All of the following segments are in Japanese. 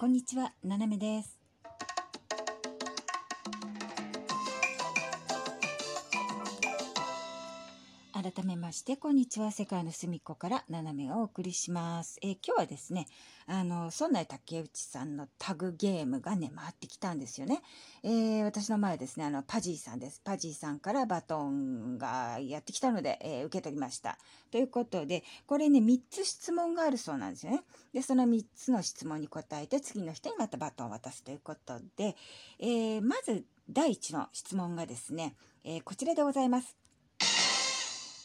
こんにちは、ななめです。改めまして、こんにちは。世界の隅っこから斜めがお送りします。えー今日はですね、あの、村内竹内さんのタグゲームがね、回ってきたんですよね。えー私の前ですね、あの、パジーさんです。パジーさんからバトンがやってきたので、えー受け取りました。ということで、これね、3つ質問があるそうなんですよね。で、その3つの質問に答えて、次の人にまたバトンを渡すということで、えーまず、第1の質問がですね、えーこちらでございます。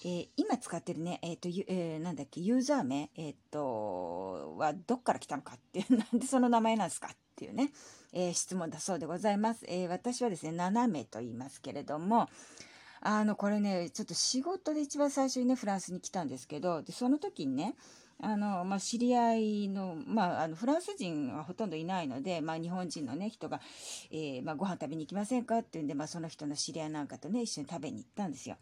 えー今使ってるね、えっ、と、えーなんだっけ、ユーザー名、えっ、と、はどっから来たのかっていう、なんでその名前なんですかっていうね、え質問だそうでございます。え私はですね、斜めと言いますけれども、あの、これね、ちょっと仕事で一番最初にね、フランスに来たんですけど、で、その時にね、あの、まあ、知り合いの、まあ、あの、フランス人はほとんどいないので、まあ、日本人のね、人が、えーまあ、ご飯食べに行きませんかっていうんで、まあ、その人の知り合いなんかとね、一緒に食べに行ったんですよ。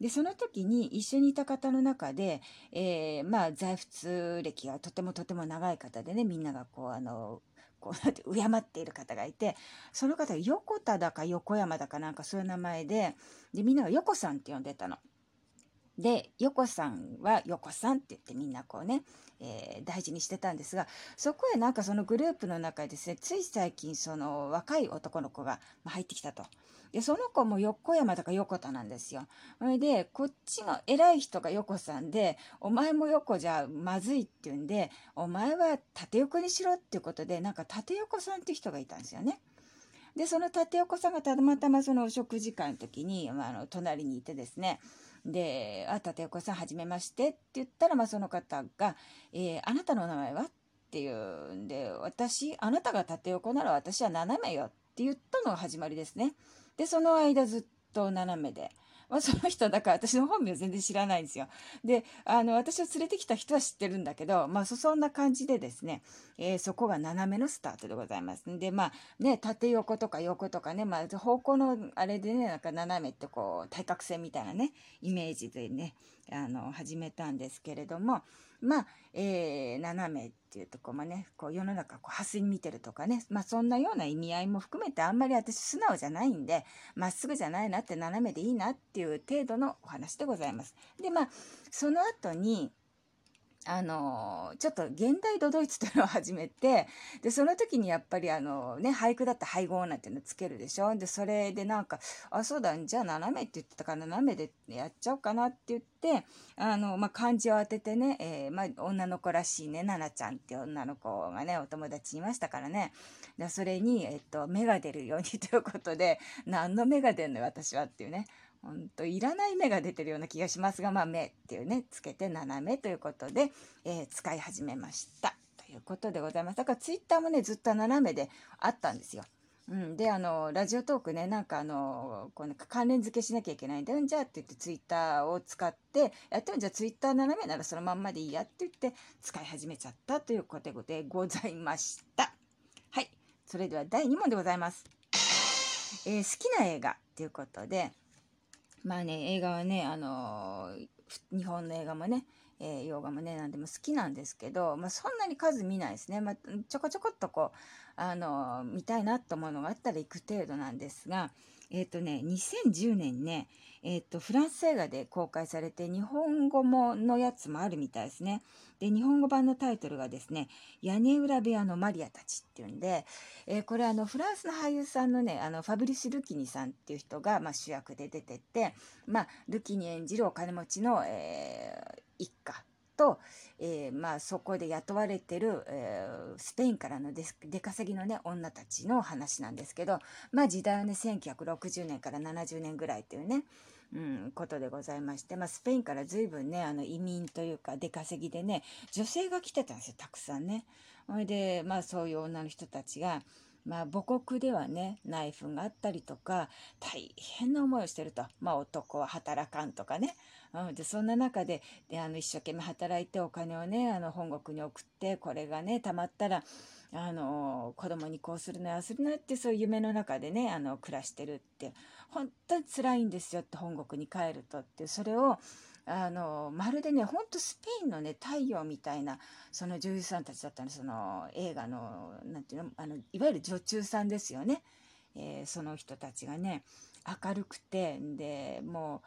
で、その時に一緒にいた方の中で、えーまあ、在仏歴がとてもとても長い方でね、みんながこう、あの、こう、なんて、敬っている方がいて、その方横田だか横山だかなんかそういう名前で、で、みんなが横さんって呼んでたの。で、横さんは横さんって言ってみんなこうね、えー大事にしてたんですが、そこへなんかそのグループの中でですね、つい最近その若い男の子が入ってきたと。で、その子も横山だか横田なんですよ。それで、こっちの偉い人が横さんで、お前も横じゃまずいって言うんで、お前は縦横にしろっていうことで、なんか縦横さんっていう人がいたんですよね。で、その縦横さんがたまたまそのお食事会の時に、まあ、あの、隣にいてですね、で、あ、立岡さん、はじめましてって言ったら、まあ、その方が、えーあなたの名前は？っていうんで、私、あなたが縦横なら私は斜めよって言ったのが始まりですね。で、その間ずっと斜めで。まあ、その人だから私の本名全然知らないんですよ。で、あの、私を連れてきた人は知ってるんだけど、まあ、そんな感じでですね、えーそこが斜めのスタートでございます。で、まあ、ね、縦横とか横とかね、まあ、方向のあれでね、なんか斜めってこう、対角線みたいなね、イメージでね、あの、始めたんですけれども、まあ、えー斜めっていうとこもね、こう、世の中、こう、端に見てるとかね、まあ、そんなような意味合いも含めて、あんまり私素直じゃないんで、まっすぐじゃないなって、斜めでいいなっていう程度のお話でございます。で、まあ、その後に、あのちょっと現代ドドイツというのを始めて でその時にやっぱりあのね俳句だった配合なんていうのつけるでしょ？でそれでなんか「あそうだじゃあ斜め」って言ってたから斜めでやっちゃおうかなって言ってあの、まあ、漢字を当ててね、えーまあ、女の子らしいね奈々ちゃんって女の子がねお友達いましたからね。でそれに、えっと、芽が出るようにということで何の芽が出るのよ私はっていうね。ほんといらない目が出てるような気がしますが、まあ、目っていうねつけて斜めということで、えー使い始めましたということでございますだからツイッターもねずっと斜めであったんですよ。うん、であのラジオトークねなんかあのこうなんか関連付けしなきゃいけないんでうんじゃあって言ってツイッターを使ってやってもじゃあツイッター斜めならそのまんまでいいやって言って使い始めちゃったということでございました。はいそれでは第2問でございます。えー好きな映画ということでまあね映画はねあのー日本の映画もね、えー洋画もね何でも好きなんですけど、まあ、そんなに数見ないですね、まあ、ちょこちょこっとこうあのー見たいなと思うのがあったら行く程度なんですがえっ、とね2010年ねえっ、とフランス映画で公開されて日本語ものやつもあるみたいですね。で日本語版のタイトルがですね「屋根裏部屋のマリアたち」っていうんで、えーこれあのフランスの俳優さんのねあのファブリス・ルキニさんっていう人が、まあ、主役で出てて、まあ、ルキニ演じるお金持ちの、えー一家と、えーまあ、そこで雇われてる、えースペインからの出稼ぎのね女たちの話なんですけど、まあ、時代はね1960年から70年ぐらいっていうね、うん、ことでございまして、まあ、スペインから随分ねあの移民というか出稼ぎでね女性が来てたんですよたくさんね。それで、まあ、そういう女の人たちが、まあ、母国ではねナイフがあったりとか大変な思いをしてると、まあ、男は働かんとかね、うん、でそんな中でであの一生懸命働いてお金をねあの本国に送ってこれがねたまったらあの子供にこうするなあするなってそういう夢の中でねあの暮らしてるって本当に辛いんですよって本国に帰るとってそれをあのまるでねほんとスペインのね太陽みたいなその女優さんたちだったのその映画のなんていうのあのいわゆる女中さんですよね、えー、その人たちがね明るくてでも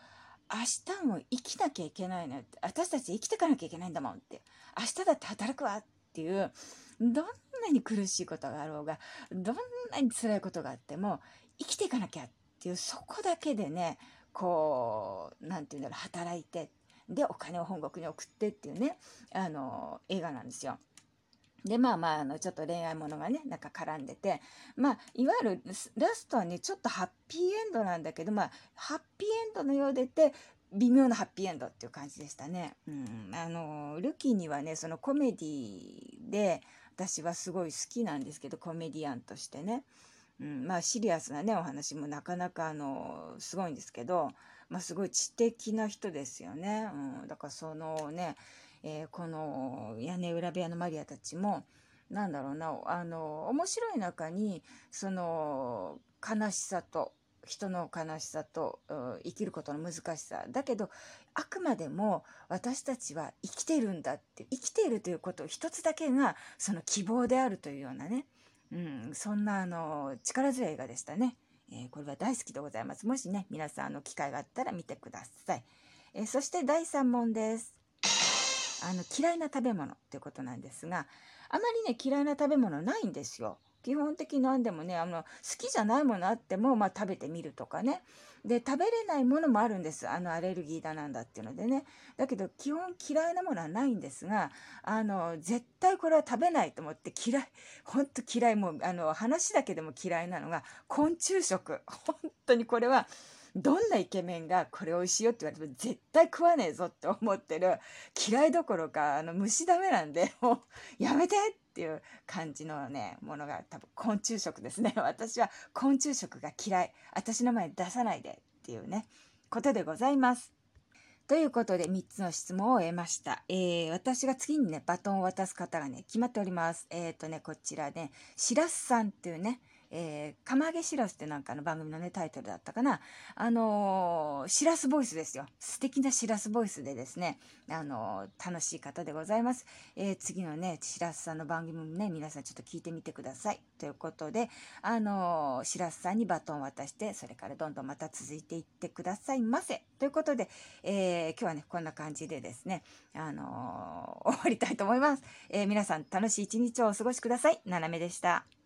う明日も生きなきゃいけないの私たち生きていかなきゃいけないんだもんって明日だって働くわっていうどんんなに苦しいことがあろうがどんなに辛いことがあっても生きていかなきゃっていうそこだけでねこう何て言うんだろう働いてでお金を本国に送ってっていうねあの映画なんですよ。でまあまああのちょっと恋愛ものがねなんか絡んでてまあいわゆるラストはねちょっとハッピーエンドなんだけどまあハッピーエンドのようでて微妙なハッピーエンドっていう感じでしたね。うん、あのルキーにはねそのコメディで私はすごい好きなんですけどコメディアンとしてね。うん、まあシリアスなねお話もなかなかあのすごいんですけど、まあ、すごい知的な人ですよね。うん、だからそのね、えー、この屋根裏部屋のマリアたちもなんだろうなあの面白い中にその悲しさと人の悲しさと生きることの難しさだけどあくまでも私たちは生きてるんだって生きているということ一つだけがその希望であるというようなねうん、そんなあの力強い映画でしたね、えー、これは大好きでございます。もしね、皆さんあの機会があったら見てください。えー、そして第3問です。あの嫌いな食べ物っていうことなんですが、あまりね嫌いな食べ物ないんですよ。基本的なんでもねあの好きじゃないものあっても、まあ、食べてみるとかね。で食べれないものもあるんです。あのアレルギーだなんだっていうのでね。だけど基本嫌いなものはないんですがあの絶対これは食べないと思って嫌いほんと嫌いもうあの話だけでも嫌いなのが昆虫食。本当にこれはどんなイケメンがこれ美味しいよって言われても絶対食わねえぞって思ってる嫌いどころかあの虫ダメなんで もうやめてっていう感じのねものが多分昆虫食ですね 私は昆虫食が嫌い私の前に出さないでっていうねことでございます。ということで3つの質問を得ました。えー、私が次にね、バトンを渡す方がね、決まっております。えっ、ー、とね、こちらね、しらすさんっていうね、えー、釜揚げしらすってなんかの番組のね、タイトルだったかな。あのー、しらすボイスですよ。素敵なしらすボイスでですね、あのー、楽しい方でございます。えー、次のね、しらすさんの番組もね、皆さんちょっと聞いてみてください。ということで、あのしらすさんにバトンを渡して、それからどんどんまた続いていってくださいませ。ということで、え今日はね、こんな感じでですね、あの終わりたいと思います。え皆さん楽しい一日をお過ごしください。ななめでした。